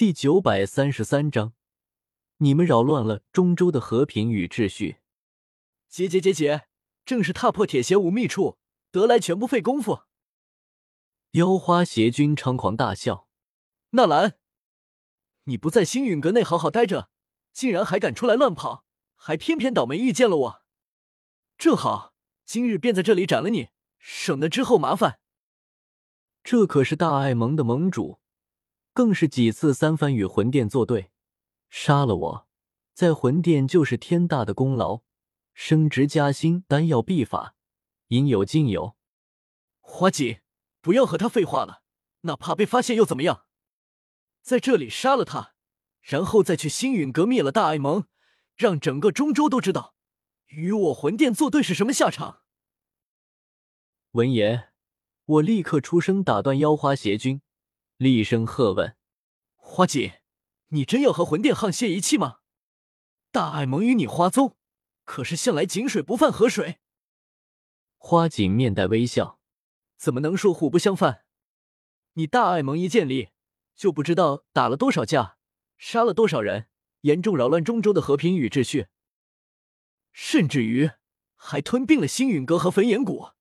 第九百三十三章，你们扰乱了中州的和平与秩序。结结结结，正是踏破铁鞋无觅处，得来全不费工夫。妖花邪君猖狂大笑：“纳兰，你不在星陨阁内好好待着，竟然还敢出来乱跑，还偏偏倒霉遇见了我。正好，今日便在这里斩了你，省得之后麻烦。”这可是大爱盟的盟主。更是几次三番与魂殿作对，杀了我，在魂殿就是天大的功劳，升职加薪，丹药必发，应有尽有。花姐，不要和他废话了，哪怕被发现又怎么样？在这里杀了他，然后再去星陨阁灭了大爱盟，让整个中州都知道，与我魂殿作对是什么下场。闻言，我立刻出声打断妖花邪君。厉声喝问：“花锦，你真要和魂殿沆瀣一气吗？大爱盟与你花宗可是向来井水不犯河水。”花锦面带微笑：“怎么能说互不相犯？你大爱盟一建立，就不知道打了多少架，杀了多少人，严重扰乱中州的和平与秩序，甚至于还吞并了星陨阁和焚炎谷，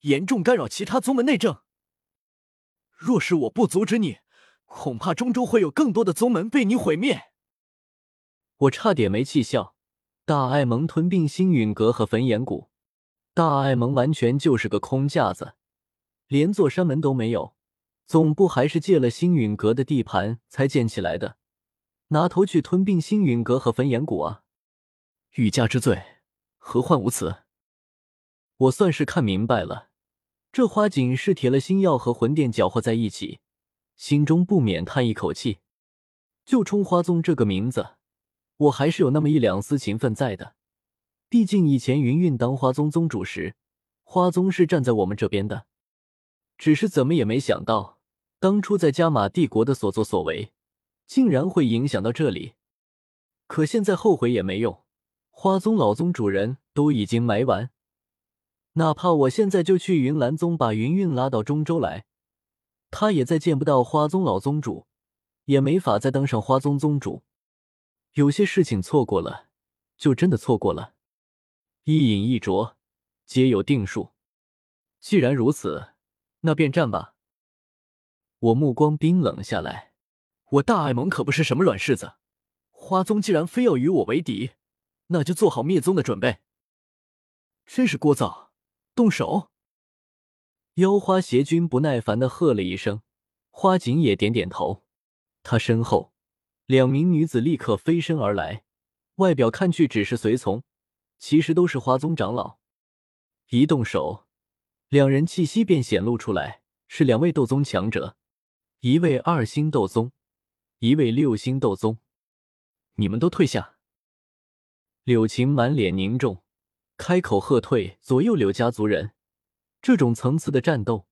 严重干扰其他宗门内政。”若是我不阻止你，恐怕中州会有更多的宗门被你毁灭。我差点没气笑。大爱盟吞并星陨阁和焚炎谷，大爱盟完全就是个空架子，连座山门都没有，总部还是借了星陨阁的地盘才建起来的，拿头去吞并星陨阁和焚炎谷啊！欲加之罪，何患无辞？我算是看明白了。这花锦是铁了心要和魂殿搅和在一起，心中不免叹一口气。就冲花宗这个名字，我还是有那么一两丝情分在的。毕竟以前云云当花宗宗主时，花宗是站在我们这边的。只是怎么也没想到，当初在加玛帝国的所作所为，竟然会影响到这里。可现在后悔也没用，花宗老宗主人都已经埋完。哪怕我现在就去云岚宗把云云拉到中州来，他也再见不到花宗老宗主，也没法再当上花宗宗主。有些事情错过了，就真的错过了。一饮一啄，皆有定数。既然如此，那便战吧。我目光冰冷下来，我大爱盟可不是什么软柿子。花宗既然非要与我为敌，那就做好灭宗的准备。真是聒噪。动手！妖花邪君不耐烦的喝了一声，花锦也点点头。他身后两名女子立刻飞身而来，外表看去只是随从，其实都是花宗长老。一动手，两人气息便显露出来，是两位斗宗强者，一位二星斗宗，一位六星斗宗。你们都退下！柳晴满脸凝重。开口喝退左右柳家族人，这种层次的战斗，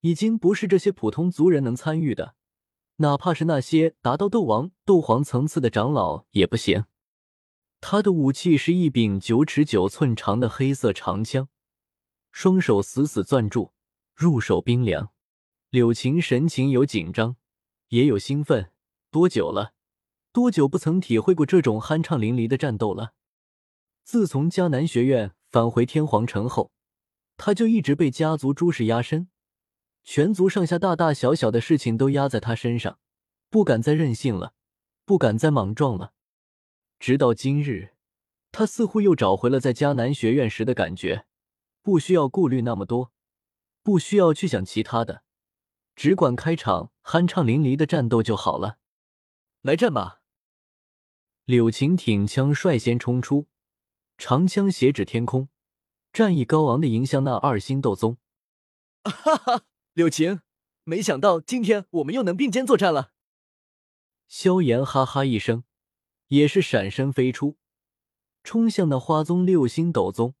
已经不是这些普通族人能参与的。哪怕是那些达到斗王、斗皇层次的长老也不行。他的武器是一柄九尺九寸长的黑色长枪，双手死死攥住，入手冰凉。柳晴神情有紧张，也有兴奋。多久了？多久不曾体会过这种酣畅淋漓的战斗了？自从迦南学院返回天皇城后，他就一直被家族诸事压身，全族上下大大小小的事情都压在他身上，不敢再任性了，不敢再莽撞了。直到今日，他似乎又找回了在迦南学院时的感觉，不需要顾虑那么多，不需要去想其他的，只管开场酣畅淋漓的战斗就好了。来战吧！柳晴挺枪率先冲出。长枪斜指天空，战意高昂的迎向那二星斗宗。哈哈，柳晴，没想到今天我们又能并肩作战了。萧炎哈哈一声，也是闪身飞出，冲向那花宗六星斗宗。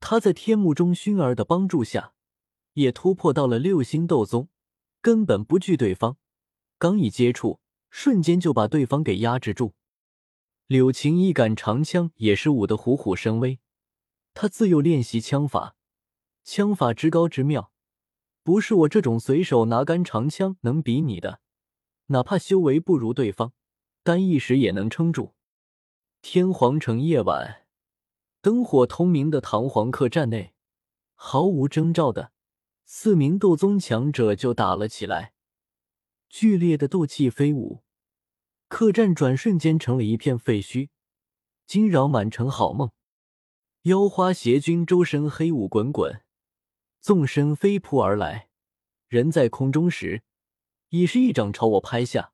他在天幕中熏儿的帮助下，也突破到了六星斗宗，根本不惧对方。刚一接触，瞬间就把对方给压制住。柳晴一杆长枪也是舞得虎虎生威，他自幼练习枪法，枪法之高之妙，不是我这种随手拿杆长枪能比拟的。哪怕修为不如对方，但一时也能撑住。天皇城夜晚，灯火通明的唐皇客栈内，毫无征兆的，四名斗宗强者就打了起来，剧烈的斗气飞舞，客栈转瞬间成了一片废墟，惊扰满城好梦。妖花邪君周身黑雾滚滚，纵身飞扑而来，人在空中时，已是一掌朝我拍下，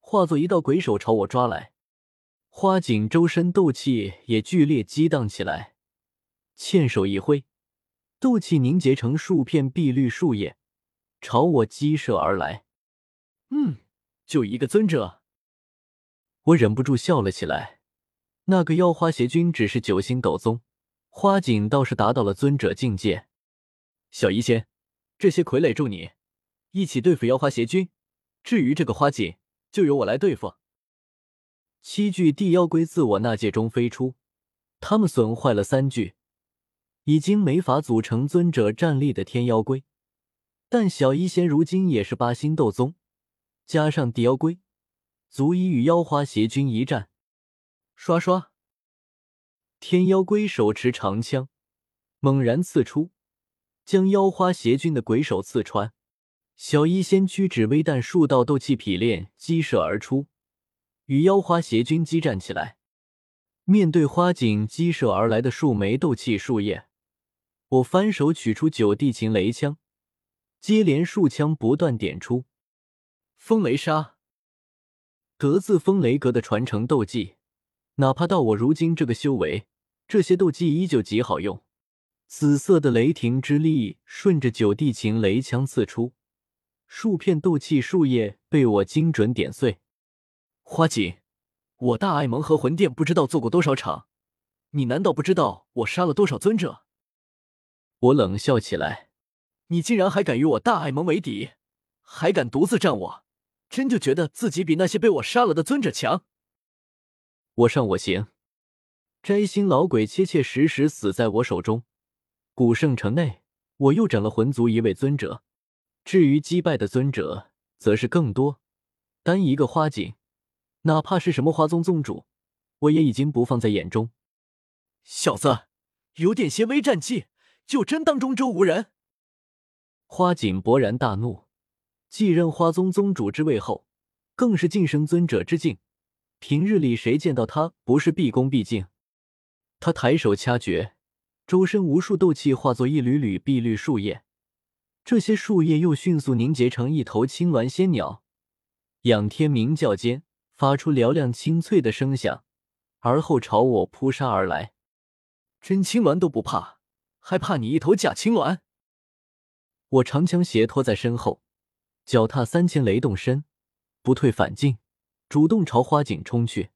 化作一道鬼手朝我抓来。花锦周身斗气也剧烈激荡起来，欠手一挥，斗气凝结成数片碧绿树叶，朝我激射而来。嗯，就一个尊者，我忍不住笑了起来。那个妖花邪君只是九星斗宗。花锦倒是达到了尊者境界，小医仙，这些傀儡助你一起对付妖花邪君。至于这个花锦，就由我来对付。七具地妖龟自我纳戒中飞出，他们损坏了三具已经没法组成尊者战力的天妖龟，但小医仙如今也是八星斗宗，加上地妖龟，足以与妖花邪君一战。刷刷。天妖龟手持长枪，猛然刺出，将妖花邪君的鬼手刺穿。小医仙屈指微弹数道斗气劈练激射而出，与妖花邪君激战起来。面对花锦激射而来的数枚斗气树叶，我翻手取出九地擒雷枪，接连数枪不断点出。风雷杀，得自风雷阁的传承斗技。哪怕到我如今这个修为，这些斗技依旧极好用。紫色的雷霆之力顺着九地秦雷枪刺出，数片斗气树叶被我精准点碎。花锦，我大爱盟和魂殿不知道做过多少场，你难道不知道我杀了多少尊者？我冷笑起来，你竟然还敢与我大爱盟为敌，还敢独自战我，真就觉得自己比那些被我杀了的尊者强？我上我行，摘星老鬼切切实实死在我手中。古圣城内，我又斩了魂族一位尊者，至于击败的尊者，则是更多。单一个花锦，哪怕是什么花宗宗主，我也已经不放在眼中。小子，有点些微战绩，就真当中州无人？花锦勃然大怒，继任花宗宗主之位后，更是晋升尊者之境。平日里谁见到他不是毕恭毕敬？他抬手掐诀，周身无数斗气化作一缕缕碧绿树叶，这些树叶又迅速凝结成一头青鸾仙鸟，仰天鸣叫间发出嘹亮清脆的声响，而后朝我扑杀而来。真青鸾都不怕，还怕你一头假青鸾？我长枪斜拖在身后，脚踏三千雷动身，不退反进。主动朝花锦冲去。